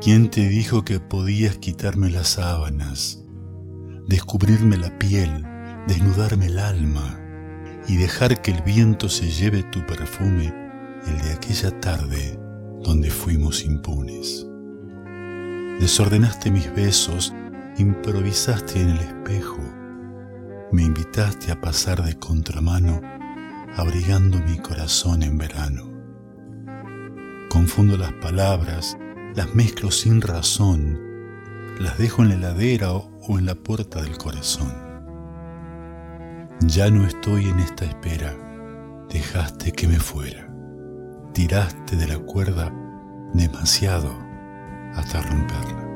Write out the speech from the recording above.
¿Quién te dijo que podías quitarme las sábanas, descubrirme la piel, desnudarme el alma y dejar que el viento se lleve tu perfume, el de aquella tarde donde fuimos impunes? Desordenaste mis besos, improvisaste en el espejo, me invitaste a pasar de contramano, abrigando mi corazón en verano. Confundo las palabras, las mezclo sin razón, las dejo en la heladera o en la puerta del corazón. Ya no estoy en esta espera, dejaste que me fuera, tiraste de la cuerda demasiado hasta romperla.